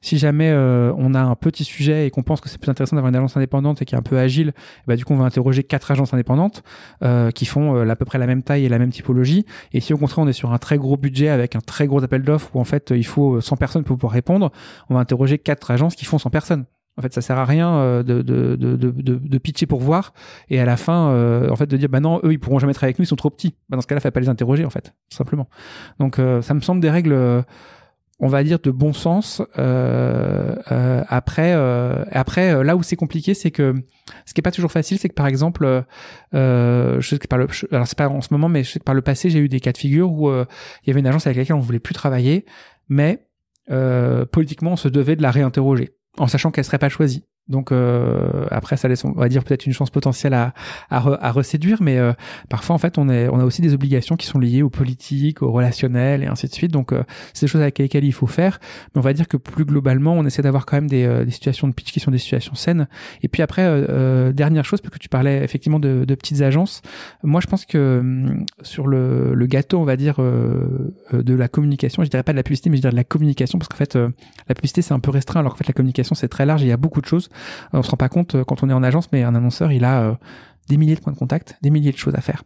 si jamais on a un petit sujet et qu'on pense que c'est plus intéressant d'avoir une agence indépendante et qui est un peu agile, bah du coup on va interroger quatre agences indépendantes qui font à peu près la même taille et la même typologie. Et si au contraire on est sur un très gros budget avec un très gros appel d'offres où en fait il faut 100 personnes pour pouvoir répondre, on va interroger quatre agences qui font 100 personnes. En fait, ça sert à rien euh, de, de, de, de, de pitcher pour voir et à la fin, euh, en fait, de dire bah non, eux ils pourront jamais travailler avec nous, ils sont trop petits. Bah, dans ce cas-là, faut pas les interroger en fait, simplement. Donc, euh, ça me semble des règles, on va dire de bon sens. après, après, là où c'est compliqué, c'est que ce qui est pas toujours facile, c'est que par exemple, je sais que par le, alors c'est pas en ce moment, mais je sais que par le passé, j'ai eu des cas de figure où il y avait une agence avec laquelle on voulait plus travailler, mais politiquement, on se devait de la réinterroger en sachant qu'elle serait pas choisie. Donc euh, après, ça laisse, on va dire peut-être une chance potentielle à à, à reséduire, mais euh, parfois en fait, on est, on a aussi des obligations qui sont liées aux politiques, aux relationnels et ainsi de suite. Donc euh, c'est des choses avec lesquelles il faut faire. Mais on va dire que plus globalement, on essaie d'avoir quand même des, euh, des situations de pitch qui sont des situations saines. Et puis après, dernière chose, parce que tu parlais effectivement de, de petites agences. Moi, je pense que hum, sur le, le gâteau, on va dire de la communication, je dirais pas de la publicité, mais je dirais de la communication, parce qu'en fait, la publicité c'est un peu restreint, alors qu'en fait la communication c'est très large. Et il y a beaucoup de choses. On se rend pas compte euh, quand on est en agence, mais un annonceur, il a euh, des milliers de points de contact, des milliers de choses à faire.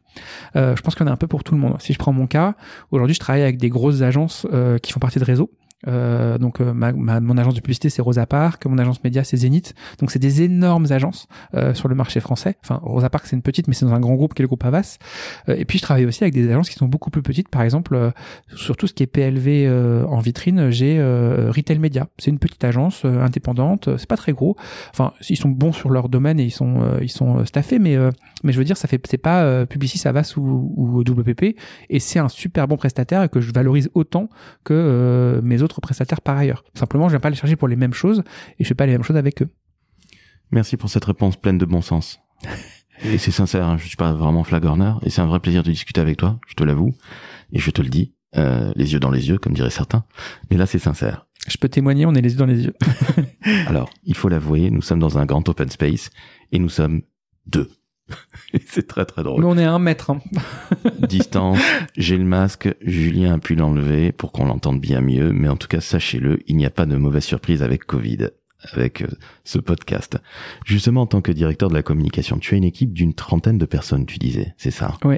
Euh, je pense qu'il y en a un peu pour tout le monde. Si je prends mon cas, aujourd'hui, je travaille avec des grosses agences qui font partie de réseaux. Euh, donc euh, ma, mon agence de publicité c'est Rosa Park, mon agence média c'est Zénith. Donc c'est des énormes agences euh, sur le marché français. Enfin Rosa Park c'est une petite mais c'est dans un grand groupe qui est le groupe Avas. Euh, et puis je travaille aussi avec des agences qui sont beaucoup plus petites. Par exemple euh, sur tout ce qui est PLV en vitrine, j'ai Retail Media. C'est une petite agence indépendante. C'est pas très gros. Enfin ils sont bons sur leur domaine et ils sont ils sont staffés, mais mais je veux dire ça fait c'est pas Publicis Avas ou, ou WPP et c'est un super bon prestataire que je valorise autant que mes autres prestataires par ailleurs. Simplement, je viens pas les charger pour les mêmes choses et je fais pas les mêmes choses avec eux. Merci pour cette réponse pleine de bon sens. et c'est sincère, hein, je suis pas vraiment flagorneur et c'est un vrai plaisir de discuter avec toi, je te l'avoue et je te le dis, euh, les yeux dans les yeux, comme diraient certains. Mais là, c'est sincère. Je peux témoigner, on est les yeux dans les yeux. Alors, il faut l'avouer, nous sommes dans un grand open space et nous sommes deux. c'est très très drôle. Mais on est à un mètre. Hein. Distance, j'ai le masque, Julien a pu l'enlever pour qu'on l'entende bien mieux, mais en tout cas, sachez-le, il n'y a pas de mauvaise surprise avec Covid, avec euh, ce podcast. Justement, en tant que directeur de la communication, tu as une équipe d'une trentaine de personnes, tu disais, c'est ça? Oui.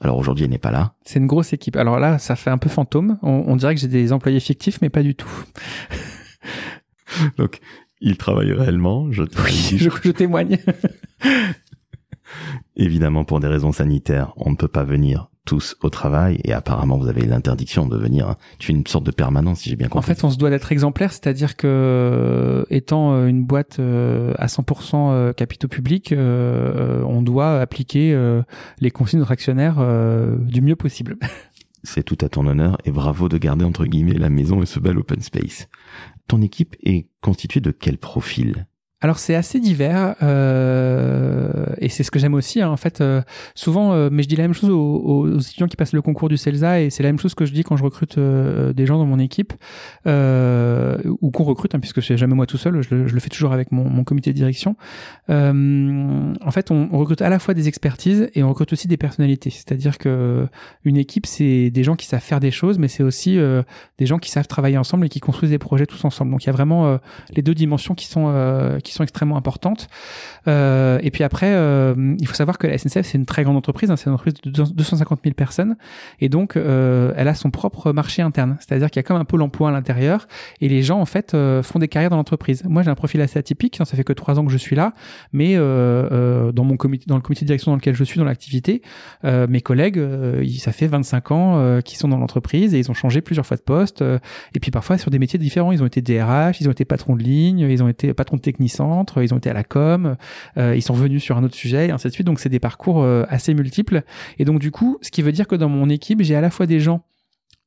Alors aujourd'hui, elle n'est pas là. C'est une grosse équipe. Alors là, ça fait un peu fantôme. On, on dirait que j'ai des employés fictifs, mais pas du tout. Donc, il travaille réellement. Je, je, je témoigne. Évidemment, pour des raisons sanitaires, on ne peut pas venir tous au travail et apparemment vous avez l'interdiction de venir. Tu es une sorte de permanence, si j'ai bien compris. En fait, on se doit d'être exemplaire, c'est-à-dire que euh, étant euh, une boîte euh, à 100% capitaux publics, on doit appliquer les consignes de notre actionnaire du mieux possible. C'est tout à ton honneur et bravo de garder entre guillemets la maison et ce bel open space. Ton équipe est constituée de quel profil? Alors c'est assez divers euh, et c'est ce que j'aime aussi hein. en fait euh, souvent euh, mais je dis la même chose aux, étudiants qui passent le concours du CELSA et c'est la même chose que je dis quand je recrute euh, des gens dans mon équipe euh, ou qu'on recrute hein, puisque c'est jamais moi tout seul je le, fais toujours avec mon, mon comité de direction. En fait on, recrute à la fois des expertises et on recrute aussi des personnalités. C'est-à-dire que une équipe c'est des gens qui savent faire des choses mais c'est aussi des gens qui savent travailler ensemble et qui construisent des projets tous ensemble. Donc il y a vraiment les deux dimensions qui sont sont extrêmement importantes. Euh, et puis après, euh, il faut savoir que la SNCF c'est une très grande entreprise, hein, c'est une entreprise de 250 000 personnes, et donc euh, elle a son propre marché interne. C'est-à-dire qu'il y a comme un pôle emploi à l'intérieur, et les gens en fait font des carrières dans l'entreprise. Moi, j'ai un profil assez atypique, hein, ça fait que trois ans que je suis là, mais dans mon comité, dans le comité de direction dans lequel je suis dans l'activité, mes collègues, ça fait 25 ans qu'ils sont dans l'entreprise et ils ont changé plusieurs fois de poste, et puis parfois sur des métiers différents. Ils ont été DRH, ils ont été patrons de ligne, ils ont été patrons de technicien ils ont été à la com, euh, ils sont venus sur un autre sujet, et ainsi de suite. Donc c'est des parcours euh, assez multiples. Et donc du coup, ce qui veut dire que dans mon équipe, j'ai à la fois des gens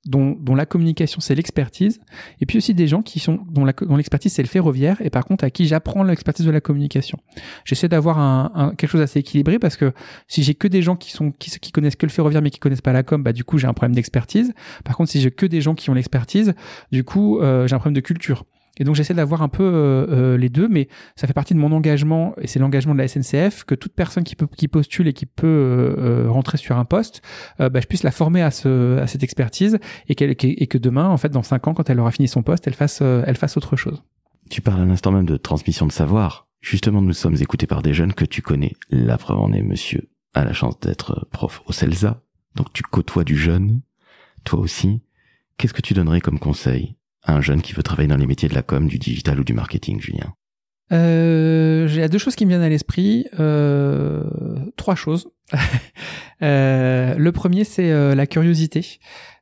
dont, la communication c'est l'expertise, et puis aussi des gens qui sont dont, l'expertise c'est le ferroviaire, et par contre à qui j'apprends l'expertise de la communication. J'essaie d'avoir quelque chose assez équilibré parce que si j'ai que des gens qui connaissent que le ferroviaire mais qui connaissent pas la com, bah du coup j'ai un problème d'expertise. Par contre si j'ai que des gens qui ont l'expertise, du coup euh, j'ai un problème de culture. Et donc j'essaie d'avoir un peu euh, euh, les deux, mais ça fait partie de mon engagement et c'est l'engagement de la SNCF que toute personne qui peut qui postule et qui peut euh, rentrer sur un poste, bah, je puisse la former à ce à cette expertise et, et que demain, en fait, dans cinq ans, quand elle aura fini son poste, elle fasse elle fasse autre chose. Tu parles à l'instant même de transmission de savoir. Justement, nous sommes écoutés par des jeunes que tu connais. La preuve en est, monsieur a la chance d'être prof au CELSA, donc tu côtoies du jeune. Toi aussi, qu'est-ce que tu donnerais comme conseil un jeune qui veut travailler dans les métiers de la com, du digital ou du marketing, Julien euh, J'ai deux choses qui me viennent à l'esprit. Euh, trois choses. euh, le premier, c'est euh, la curiosité.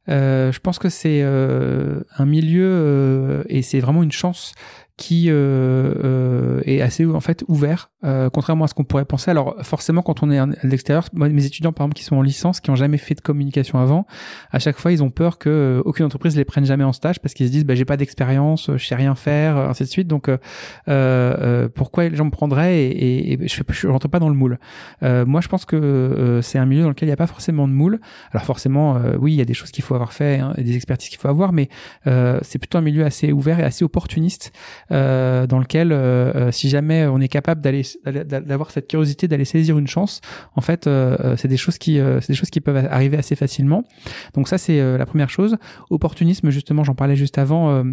Je pense que c'est un milieu et c'est vraiment une chance qui euh, est assez en fait ouvert, contrairement à ce qu'on pourrait penser. Alors forcément, quand on est à l'extérieur, mes étudiants par exemple qui sont en licence, qui ont jamais fait de communication avant, à chaque fois ils ont peur que aucune entreprise les prenne jamais en stage parce qu'ils se disent bah j'ai pas d'expérience, je sais rien faire, ainsi de suite. Donc pourquoi les gens me prendraient et, et, je, je rentre pas dans le moule. moi, je pense que c'est un milieu dans lequel il n'y a pas forcément de moule. Alors forcément, oui, il y a des choses qu'il faut avoir fait, hein, des expertises qu'il faut avoir, mais euh, c'est plutôt un milieu assez ouvert et assez opportuniste euh, dans lequel, euh, si jamais on est capable d'aller d'avoir cette curiosité d'aller saisir une chance, en fait, c'est des choses qui c'est des choses qui peuvent arriver assez facilement. Donc ça, c'est la première chose. Opportunisme, justement, j'en parlais juste avant euh,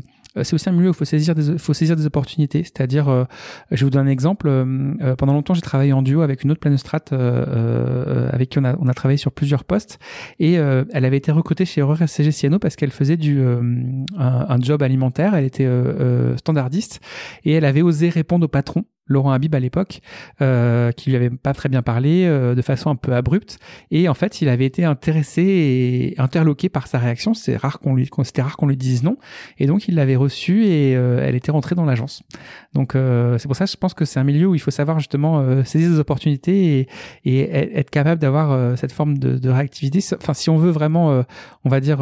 c'est aussi un milieu où il faut saisir des, faut opportunités. C'est-à-dire, euh, je vous donne un exemple. Euh, pendant longtemps, j'ai travaillé en duo avec une autre planostrat avec qui on a, on a travaillé sur plusieurs postes. Et elle avait été recrutée chez Erreur SCG Ciano parce qu'elle faisait du, un, job alimentaire. Elle était standardiste et elle avait osé répondre au patron Laurent Habib à l'époque, euh, qui lui avait pas très bien parlé, euh, de façon un peu abrupte, et en fait, il avait été intéressé et interloqué par sa réaction. C'est rare qu'on lui, c'était rare qu'on lui dise non, et donc il l'avait reçu et euh, elle était rentrée dans l'agence. Donc euh, c'est pour ça, je pense que c'est un milieu où il faut savoir justement euh, saisir des opportunités et, et être capable d'avoir cette forme de, de, réactivité. Enfin, si on veut vraiment, on va dire,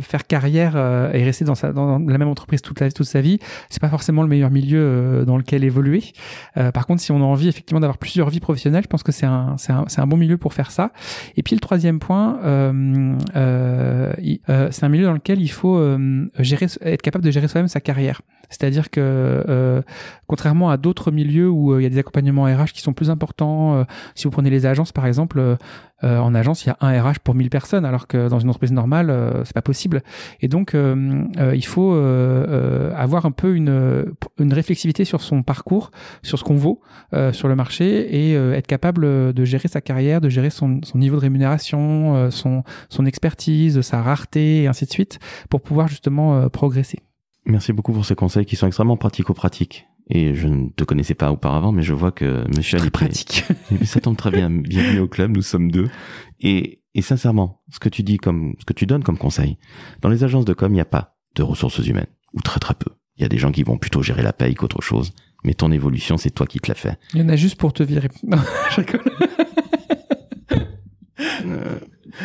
faire carrière et rester dans, sa, dans la même entreprise toute, la, toute sa vie, c'est pas forcément le meilleur milieu dans lequel évoluer euh, par contre, si on a envie effectivement d'avoir plusieurs vies professionnelles, je pense que c'est un, bon milieu pour faire ça. Et puis le troisième point, euh, euh, c'est un milieu dans lequel il faut être capable de gérer soi-même sa carrière. C'est-à-dire que contrairement à d'autres milieux où il y a des accompagnements RH qui sont plus importants, si vous prenez les agences par exemple, en agence il y a un RH pour 1000 personnes, alors que dans une entreprise normale c'est pas possible. Et donc il faut avoir un peu une, une réflexivité sur son parcours sur ce qu'on vaut euh, sur le marché et euh, être capable de gérer sa carrière, de gérer son, niveau de rémunération, euh, son, son expertise, sa rareté et ainsi de suite pour pouvoir justement progresser. Merci beaucoup pour ces conseils qui sont extrêmement pratico-pratiques. Et je ne te connaissais pas auparavant, mais je vois que Monsieur Ali pratique. ça tombe très bien. Bienvenue au club. Nous sommes deux. Et, et sincèrement, ce que tu dis comme, ce que tu donnes comme conseil, dans les agences de com, il n'y a pas de ressources humaines ou très très peu. Il y a des gens qui vont plutôt gérer la paye qu'autre chose mais ton évolution, c'est toi qui te l'as fait. Il y en a juste pour te virer. Non, je euh,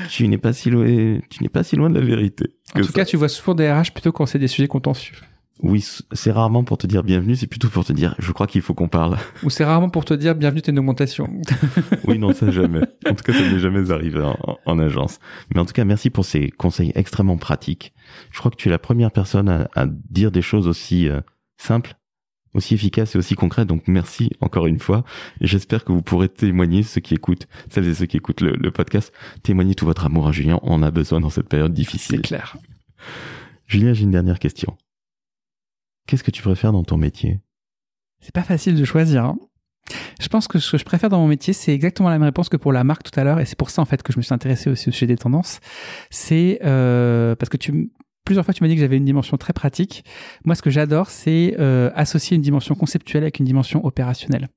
tu n'es pas si loin, tu n'es pas si loin de la vérité. En tout cas, tu vois souvent des RH plutôt quand c'est des sujets contentieux. Oui, c'est rarement pour te dire bienvenue, c'est plutôt pour te dire je crois qu'il faut qu'on parle. Ou c'est rarement pour te dire bienvenue, t'es une augmentation. oui, non, ça jamais. En tout cas, ça n'est jamais arrivé en, agence. Mais en tout cas, merci pour ces conseils extrêmement pratiques. Je crois que tu es la première personne à, dire des choses aussi euh, simples aussi efficace et aussi concret. Donc merci encore une fois. Et j'espère que vous pourrez témoigner, ceux qui écoutent, celles et ceux qui écoutent le, podcast, témoigner tout votre amour à Julien. On a besoin dans cette période difficile. C'est clair. Julien, j'ai une dernière question. Qu'est-ce que tu préfères dans ton métier? C'est pas facile de choisir. Hein. je pense que ce que je préfère dans mon métier, c'est exactement la même réponse que pour la marque tout à l'heure, et c'est pour ça en fait que je me suis intéressé aussi au sujet des tendances. C'est euh, parce que plusieurs fois tu m'as dit que j'avais une dimension très pratique. Moi, ce que j'adore, c'est euh, associer une dimension conceptuelle avec une dimension opérationnelle.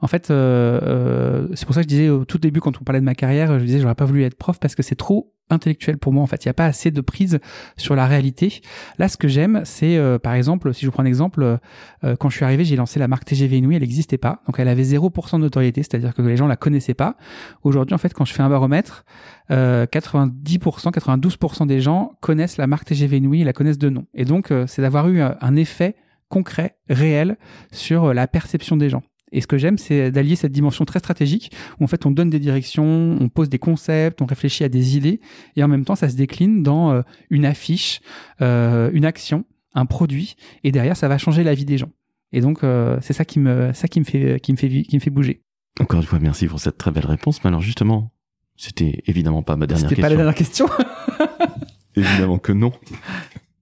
En fait, euh, c'est pour ça que je disais au tout début, quand on parlait de ma carrière, je disais j'aurais pas voulu être prof parce que c'est trop intellectuel pour moi en fait. Il n'y a pas assez de prise sur la réalité. Là ce que j'aime c'est euh, par exemple si je vous prends un exemple euh, quand je suis arrivé j'ai lancé la marque TGV Inouï elle n'existait pas. Donc elle avait 0% de notoriété c'est-à-dire que les gens la connaissaient pas. Aujourd'hui en fait quand je fais un baromètre euh, 90% 92% des gens connaissent la marque TGV Inouï la connaissent de nom. Et donc euh, c'est d'avoir eu un effet concret réel sur la perception des gens et ce que j'aime, c'est d'allier cette dimension très stratégique où en fait on donne des directions, on pose des concepts, on réfléchit à des idées, et en même temps ça se décline dans euh, une affiche, euh, une action, un produit, et derrière ça va changer la vie des gens. Et donc euh, c'est ça qui me, ça qui me fait, qui me fait, qui me fait bouger. Encore une fois, merci pour cette très belle réponse. Mais alors justement, c'était évidemment pas ma dernière question. C'était pas la dernière question. évidemment que non.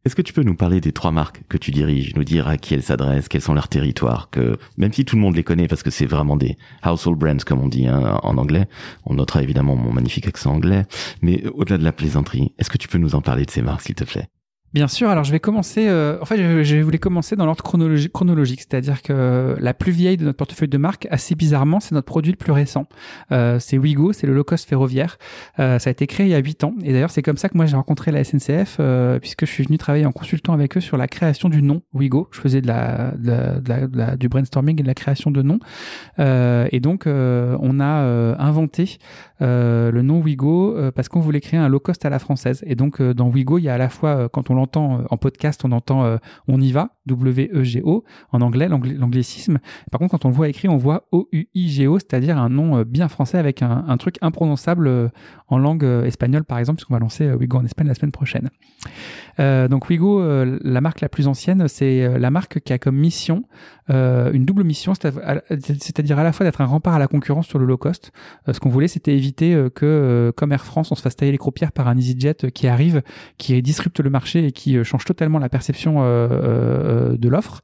Est-ce que tu peux nous parler des trois marques que tu diriges, nous dire à qui elles s'adressent, quels sont leurs territoires, que même si tout le monde les connaît parce que c'est vraiment des household brands comme on dit hein, en anglais, on notera évidemment mon magnifique accent anglais, mais au-delà de la plaisanterie, est-ce que tu peux nous en parler de ces marques s'il te plaît? Bien sûr. Alors, je vais commencer. Euh, en fait, je, voulais commencer dans l'ordre chronologique, c'est-à-dire que la plus vieille de notre portefeuille de marque, assez bizarrement, c'est notre produit le plus récent. Euh, c'est Wigo, c'est le low cost ferroviaire. Euh, ça a été créé il y a huit ans, et d'ailleurs, c'est comme ça que moi j'ai rencontré la SNCF, euh, puisque je suis venu travailler en consultant avec eux sur la création du nom Wigo. Je faisais de la, de du brainstorming et de la création de noms, euh, et donc on a inventé le nom Wigo parce qu'on voulait créer un low cost à la française. Et donc dans Wigo, il y a à la fois quand on entend euh, en podcast, on entend euh, on y va, W-E-G-O, en anglais, l'anglicisme. Par contre, quand on le voit écrit, on voit O-U-I-G-O, c'est-à-dire un nom euh, bien français avec un, truc imprononçable en langue espagnole, par exemple, puisqu'on va lancer Wigo en Espagne la semaine prochaine. Euh, donc Wigo, la marque la plus ancienne, c'est la marque qui a comme mission euh, une double mission, c'est-à-dire à la fois d'être un rempart à la concurrence sur le low cost. ce qu'on voulait, c'était éviter que, comme Air France, on se fasse tailler les croupières par un EasyJet qui arrive, qui disrupte le marché et qui change totalement la perception euh, euh, de l'offre.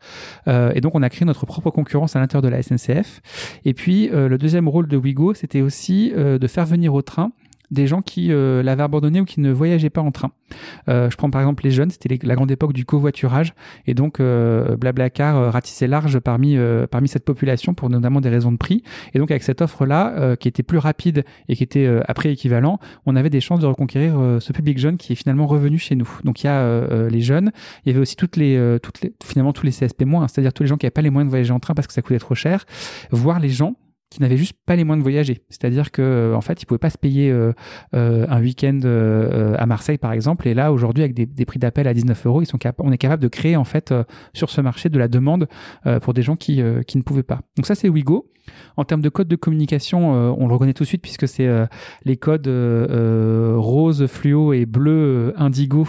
Euh, et donc, on a créé notre propre concurrence à l'intérieur de la SNCF. Et puis, le deuxième rôle de Wigo, c'était aussi de faire venir au train des gens qui euh, l'avaient abandonné ou qui ne voyageaient pas en train. Euh, je prends par exemple les jeunes, c'était la grande époque du covoiturage, et donc euh, Blablacar euh, ratissait large parmi parmi cette population pour notamment des raisons de prix. Et donc avec cette offre-là, qui était plus rapide et qui était à prix équivalent, on avait des chances de reconquérir ce public jeune qui est finalement revenu chez nous. Donc il y a les jeunes, il y avait aussi toutes les toutes les finalement tous les CSP moins, c'est-à-dire tous les gens qui n'avaient pas les moyens de voyager en train parce que ça coûtait trop cher, voire les gens qui n'avaient juste pas les moyens de voyager. C'est-à-dire que euh, en fait, ils pouvaient pas se payer euh, euh, un week-end à Marseille, par exemple. Et là, aujourd'hui, avec des, prix d'appel à 19 euros, ils sont on est capable de créer en fait sur ce marché de la demande pour des gens qui qui ne pouvaient pas. Donc ça, c'est Wigo. En termes de code de communication, on le reconnaît tout de suite puisque c'est les codes rose, fluo et bleu indigo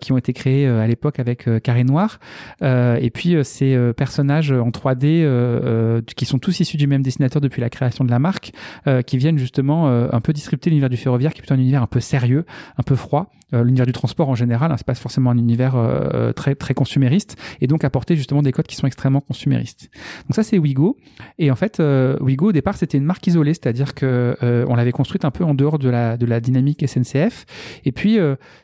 qui ont été créés à l'époque avec Carré Noir. et puis ces personnages en 3D qui sont tous issus du même dessinateur depuis la création de la marque, euh, qui viennent justement euh, un peu disrupter l'univers du ferroviaire, qui est plutôt un univers un peu sérieux, un peu froid. Euh, l'univers du transport en général, hein, c'est pas forcément un univers très très consumériste, et donc apporter justement des codes qui sont extrêmement consuméristes. Donc ça c'est Wigo, et en fait Wigo au départ c'était une marque isolée, c'est-à-dire que on l'avait construite un peu en dehors de la de la dynamique SNCF, et puis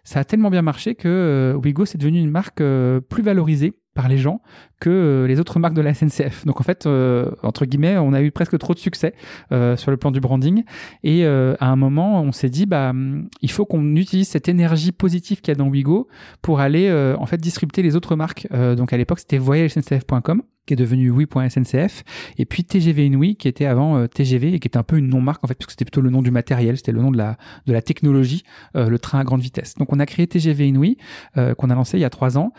ça a tellement bien marché que Wigo c'est devenu une marque plus valorisée par les gens que euh, les autres marques de la SNCF. Donc en fait, euh, entre guillemets, on a eu presque trop de succès euh, sur le plan du branding. Et à un moment, on s'est dit, bah, il faut qu'on utilise cette énergie positive qu'il y a dans Wigo pour aller en fait disrupter les autres marques. donc à l'époque, c'était voyagesncf.com qui est devenu oui.sncf et puis TGV Inouï qui était avant TGV et qui était un peu une non-marque en fait puisque c'était plutôt le nom du matériel, c'était le nom de la de la technologie, le train à grande vitesse. Donc on a créé TGV Inouï qu'on a lancé il y a trois ans.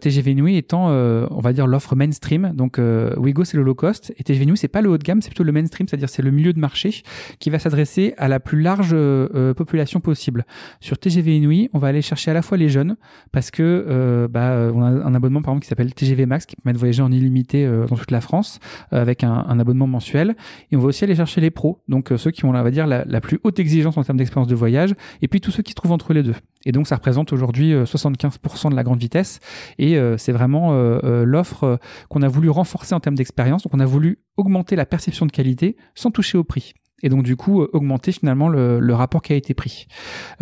TGV Inouï étant on va dire l'offre mainstream. Donc euh, Wigo c'est le low cost et TGV c'est pas le haut de gamme, c'est plutôt le mainstream, c'est-à-dire c'est le milieu de marché qui va s'adresser à la plus large euh, population possible. Sur TGV Inouï, on va aller chercher à la fois les jeunes parce que euh, bah, on a un abonnement par exemple qui s'appelle TGV Max qui permet de voyager en illimité dans toute la France avec un, abonnement mensuel et on va aussi aller chercher les pros, donc ceux qui ont on va dire la, la plus haute exigence en termes d'expérience de voyage et puis tous ceux qui se trouvent entre les deux. Et donc ça représente aujourd'hui 75% de la grande vitesse et c'est vraiment l'offre qu'on a voulu renforcer en termes d'expérience. Donc on a voulu augmenter la perception de qualité sans toucher au prix et donc du coup euh, augmenter finalement le, rapport qui a été pris.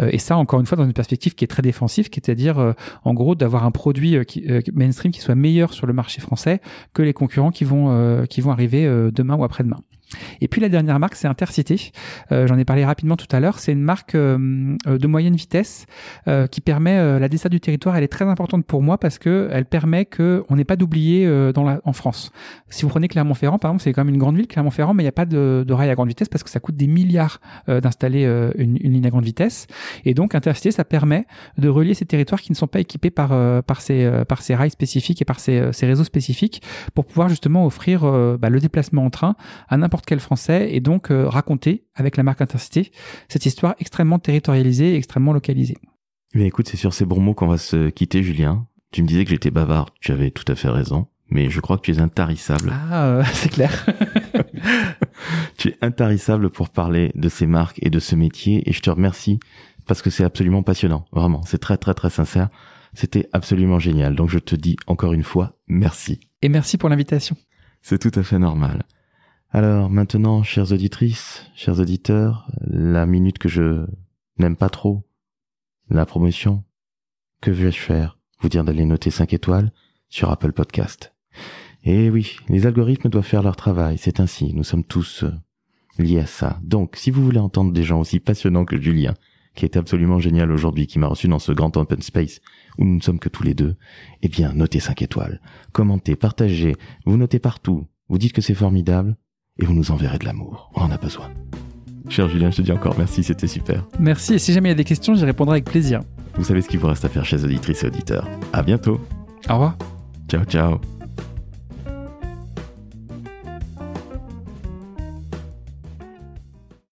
Euh, et ça encore une fois dans une perspective qui est très défensive, qui est à dire euh, en gros d'avoir un produit mainstream qui soit meilleur sur le marché français que les concurrents qui vont qui vont arriver demain ou après-demain. Et puis la dernière marque, c'est Intercité. Euh, J'en ai parlé rapidement tout à l'heure. C'est une marque euh, euh, de moyenne vitesse euh, qui permet euh, la desserte du territoire. Elle est très importante pour moi parce que elle permet que on n'ait pas dans la, en France. Si vous prenez Clermont-Ferrand, par exemple, c'est quand même une grande ville, Clermont-Ferrand, mais il n'y a pas de, de, rail à grande vitesse parce que ça coûte des milliards d'installer une, une, ligne à grande vitesse. Et donc Intercité, ça permet de relier ces territoires qui ne sont pas équipés par par ces par ces rails spécifiques et par ces, ces réseaux spécifiques pour pouvoir justement offrir bah, le déplacement en train à n'importe quel français et donc euh, raconter avec la marque Intercité cette histoire extrêmement territorialisée et extrêmement localisée. Mais écoute, c'est sur ces bons mots qu'on va se quitter, Julien. Tu me disais que j'étais bavard, tu avais tout à fait raison, mais je crois que tu es intarissable. Ah, euh, c'est clair. tu es intarissable pour parler de ces marques et de ce métier, et je te remercie parce que c'est absolument passionnant, vraiment. C'est très très très sincère. C'était absolument génial. Donc je te dis encore une fois merci. Et merci pour l'invitation. C'est tout à fait normal. Alors maintenant, chères auditrices, chers auditeurs, la minute que je n'aime pas trop, la promotion. Que vais-je faire? Vous dire d'aller noter 5 étoiles sur Apple Podcast. Et oui, les algorithmes doivent faire leur travail, c'est ainsi, nous sommes tous euh, liés à ça. Donc, si vous voulez entendre des gens aussi passionnants que Julien, qui est absolument génial aujourd'hui, qui m'a reçu dans ce grand open space où nous ne sommes que tous les deux, eh bien, notez 5 étoiles, commentez, partagez, vous notez partout, vous dites que c'est formidable, et vous nous enverrez de l'amour. On en a besoin. Cher Julien, je te dis encore merci, c'était super. Merci, et si jamais il y a des questions, j'y répondrai avec plaisir. Vous savez ce qu'il vous reste à faire, chers auditrices et auditeurs. À bientôt. Au revoir. Ciao, ciao.